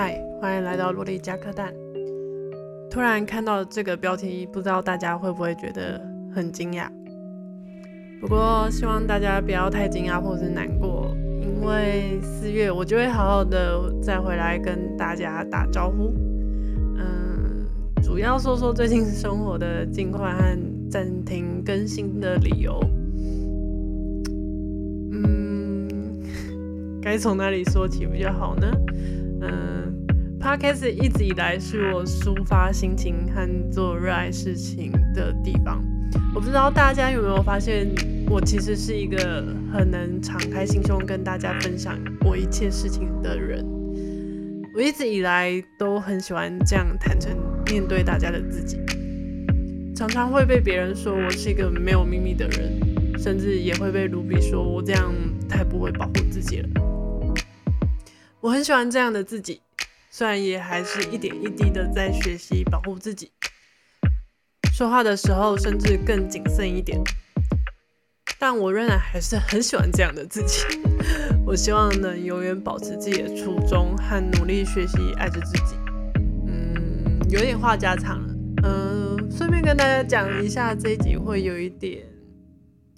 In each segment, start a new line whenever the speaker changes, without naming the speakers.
嗨，欢迎来到洛丽加克蛋。突然看到这个标题，不知道大家会不会觉得很惊讶？不过希望大家不要太惊讶或是难过，因为四月我就会好好的再回来跟大家打招呼。嗯，主要说说最近生活的近况和暂停更新的理由。嗯，该从哪里说起比较好呢？嗯，Podcast 一直以来是我抒发心情和做热爱事情的地方。我不知道大家有没有发现，我其实是一个很能敞开心胸跟大家分享我一切事情的人。我一直以来都很喜欢这样坦诚面对大家的自己，常常会被别人说我是一个没有秘密的人，甚至也会被卢比说我这样太不会保护自己了。我很喜欢这样的自己，虽然也还是一点一滴的在学习保护自己。说话的时候，甚至更谨慎一点，但我仍然还是很喜欢这样的自己。我希望能永远保持自己的初衷和努力学习，爱着自己。嗯，有点话家常了。嗯，顺便跟大家讲一下，这一集会有一点，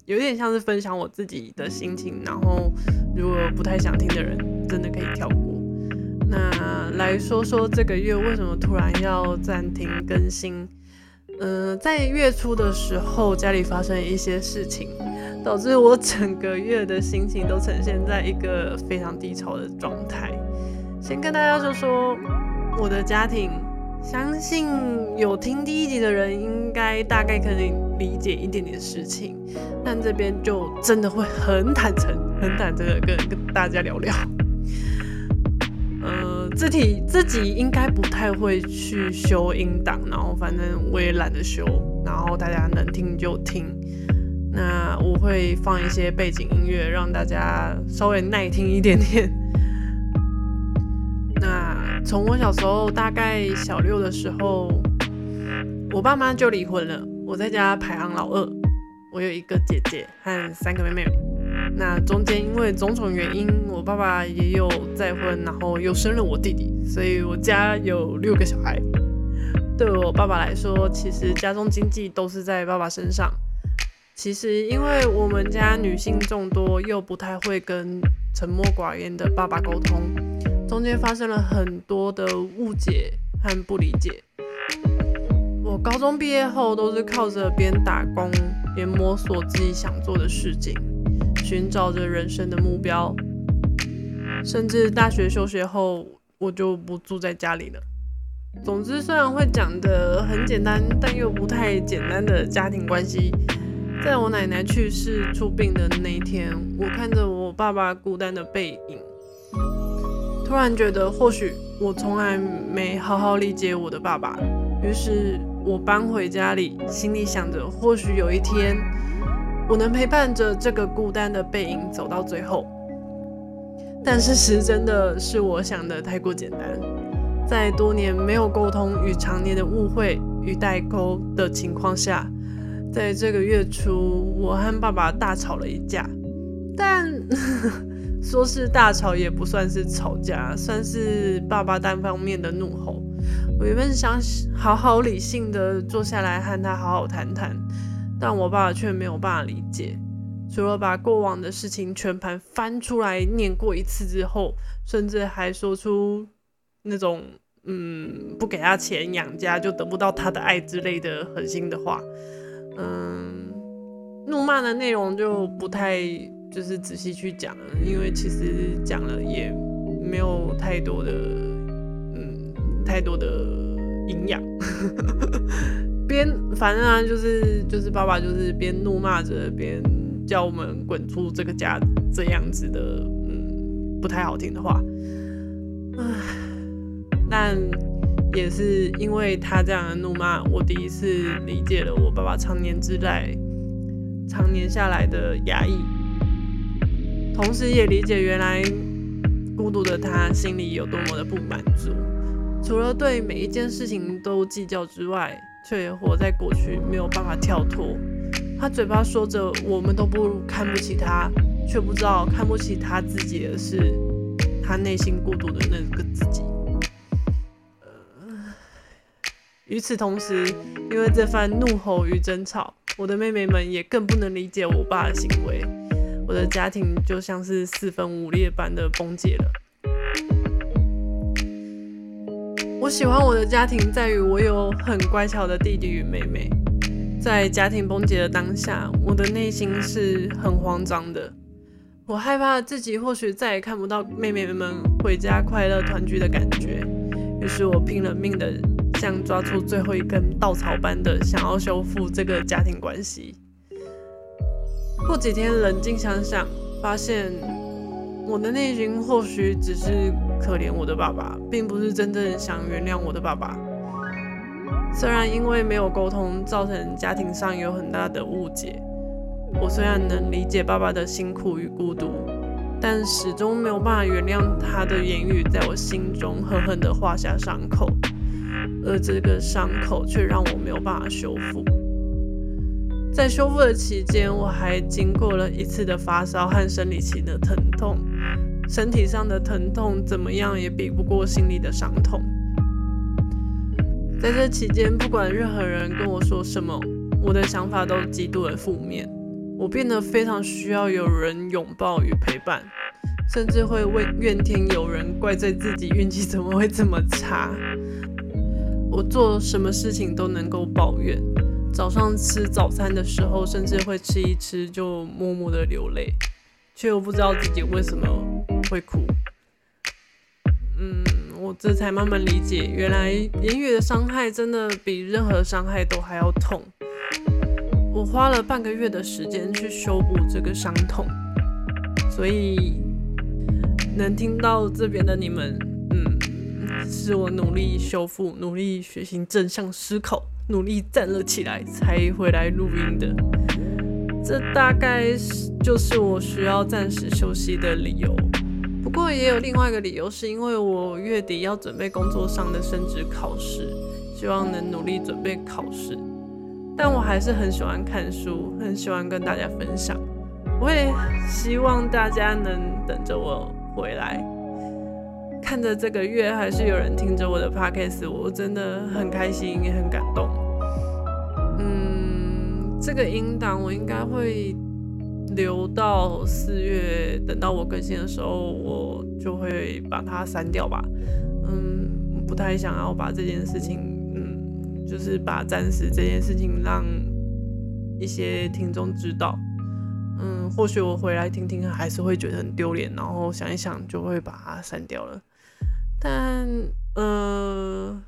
有点像是分享我自己的心情。然后，如果不太想听的人，真的可以跳过。那来说说这个月为什么突然要暂停更新？嗯，在月初的时候，家里发生一些事情，导致我整个月的心情都呈现在一个非常低潮的状态。先跟大家说说我的家庭，相信有听第一集的人，应该大概可以理解一点点事情，但这边就真的会很坦诚、很坦诚的跟跟大家聊聊。自己自己应该不太会去修音档，然后反正我也懒得修，然后大家能听就听。那我会放一些背景音乐，让大家稍微耐听一点点。那从我小时候大概小六的时候，我爸妈就离婚了，我在家排行老二，我有一个姐姐和三个妹妹。那中间因为种种原因，我爸爸也有再婚，然后又生了我弟弟，所以我家有六个小孩。对我爸爸来说，其实家中经济都是在爸爸身上。其实因为我们家女性众多，又不太会跟沉默寡言的爸爸沟通，中间发生了很多的误解和不理解。我高中毕业后都是靠着边打工边摸索自己想做的事情。寻找着人生的目标，甚至大学休学后，我就不住在家里了。总之，虽然会讲的很简单，但又不太简单的家庭关系，在我奶奶去世出殡的那一天，我看着我爸爸孤单的背影，突然觉得或许我从来没好好理解我的爸爸。于是我搬回家里，心里想着，或许有一天。我能陪伴着这个孤单的背影走到最后，但事实真的是我想的太过简单。在多年没有沟通与常年的误会与代沟的情况下，在这个月初，我和爸爸大吵了一架。但 说是大吵也不算是吵架，算是爸爸单方面的怒吼。我原本想好好理性的坐下来和他好好谈谈。但我爸却没有办法理解，除了把过往的事情全盘翻出来念过一次之后，甚至还说出那种“嗯，不给他钱养家就得不到他的爱”之类的狠心的话。嗯，怒骂的内容就不太就是仔细去讲了，因为其实讲了也没有太多的嗯太多的营养。边反正啊，就是就是爸爸就是边怒骂着边叫我们滚出这个家这样子的，嗯，不太好听的话。唉，但也是因为他这样的怒骂，我第一次理解了我爸爸常年之来、常年下来的压抑，同时也理解原来孤独的他心里有多么的不满足，除了对每一件事情都计较之外。却也活在过去没有办法跳脱。他嘴巴说着我们都不如看不起他却不知道看不起他自己的是他内心孤独的那个自己。与此同时因为这番怒吼与争吵我的妹妹们也更不能理解我爸的行为。我的家庭就像是四分五裂般的崩解了我喜欢我的家庭，在于我有很乖巧的弟弟与妹妹。在家庭崩解的当下，我的内心是很慌张的。我害怕自己或许再也看不到妹妹们回家快乐团聚的感觉，于是我拼了命的像抓住最后一根稻草般的想要修复这个家庭关系。过几天冷静想想，发现我的内心或许只是可怜我的爸爸，并不是真正想原谅我的爸爸。虽然因为没有沟通，造成家庭上有很大的误解。我虽然能理解爸爸的辛苦与孤独，但始终没有办法原谅他的言语在我心中狠狠地划下伤口，而这个伤口却让我没有办法修复。在修复的期间，我还经过了一次的发烧和生理期的疼痛，身体上的疼痛怎么样也比不过心里的伤痛。在这期间，不管任何人跟我说什么，我的想法都极度的负面。我变得非常需要有人拥抱与陪伴，甚至会为怨天尤人，怪罪自己运气怎么会这么差。我做什么事情都能够抱怨，早上吃早餐的时候，甚至会吃一吃就默默的流泪，却又不知道自己为什么会哭。嗯。我这才慢慢理解，原来言语的伤害真的比任何伤害都还要痛。我花了半个月的时间去修补这个伤痛，所以能听到这边的你们，嗯，是我努力修复、努力学习正向思考、努力站了起来才回来录音的。这大概是就是我需要暂时休息的理由。不过也有另外一个理由，是因为我月底要准备工作上的升职考试，希望能努力准备考试。但我还是很喜欢看书，很喜欢跟大家分享。我也希望大家能等着我回来。看着这个月还是有人听着我的 podcast，我真的很开心，也很感动。嗯，这个音档我应该会。留到四月，等到我更新的时候，我就会把它删掉吧。嗯，不太想要把这件事情，嗯，就是把暂时这件事情让一些听众知道。嗯，或许我回来听听，还是会觉得很丢脸，然后想一想就会把它删掉了。但，呃，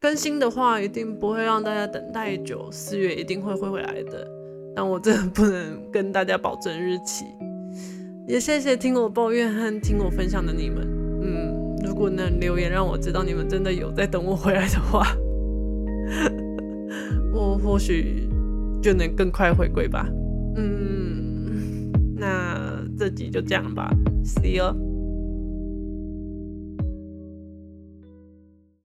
更新的话一定不会让大家等太久，四月一定会会回来的。但我真的不能跟大家保证日期，也谢谢听我抱怨和听我分享的你们。嗯，如果能留言让我知道你们真的有在等我回来的话，我或许就能更快回归吧。嗯，那这集就这样吧，See you。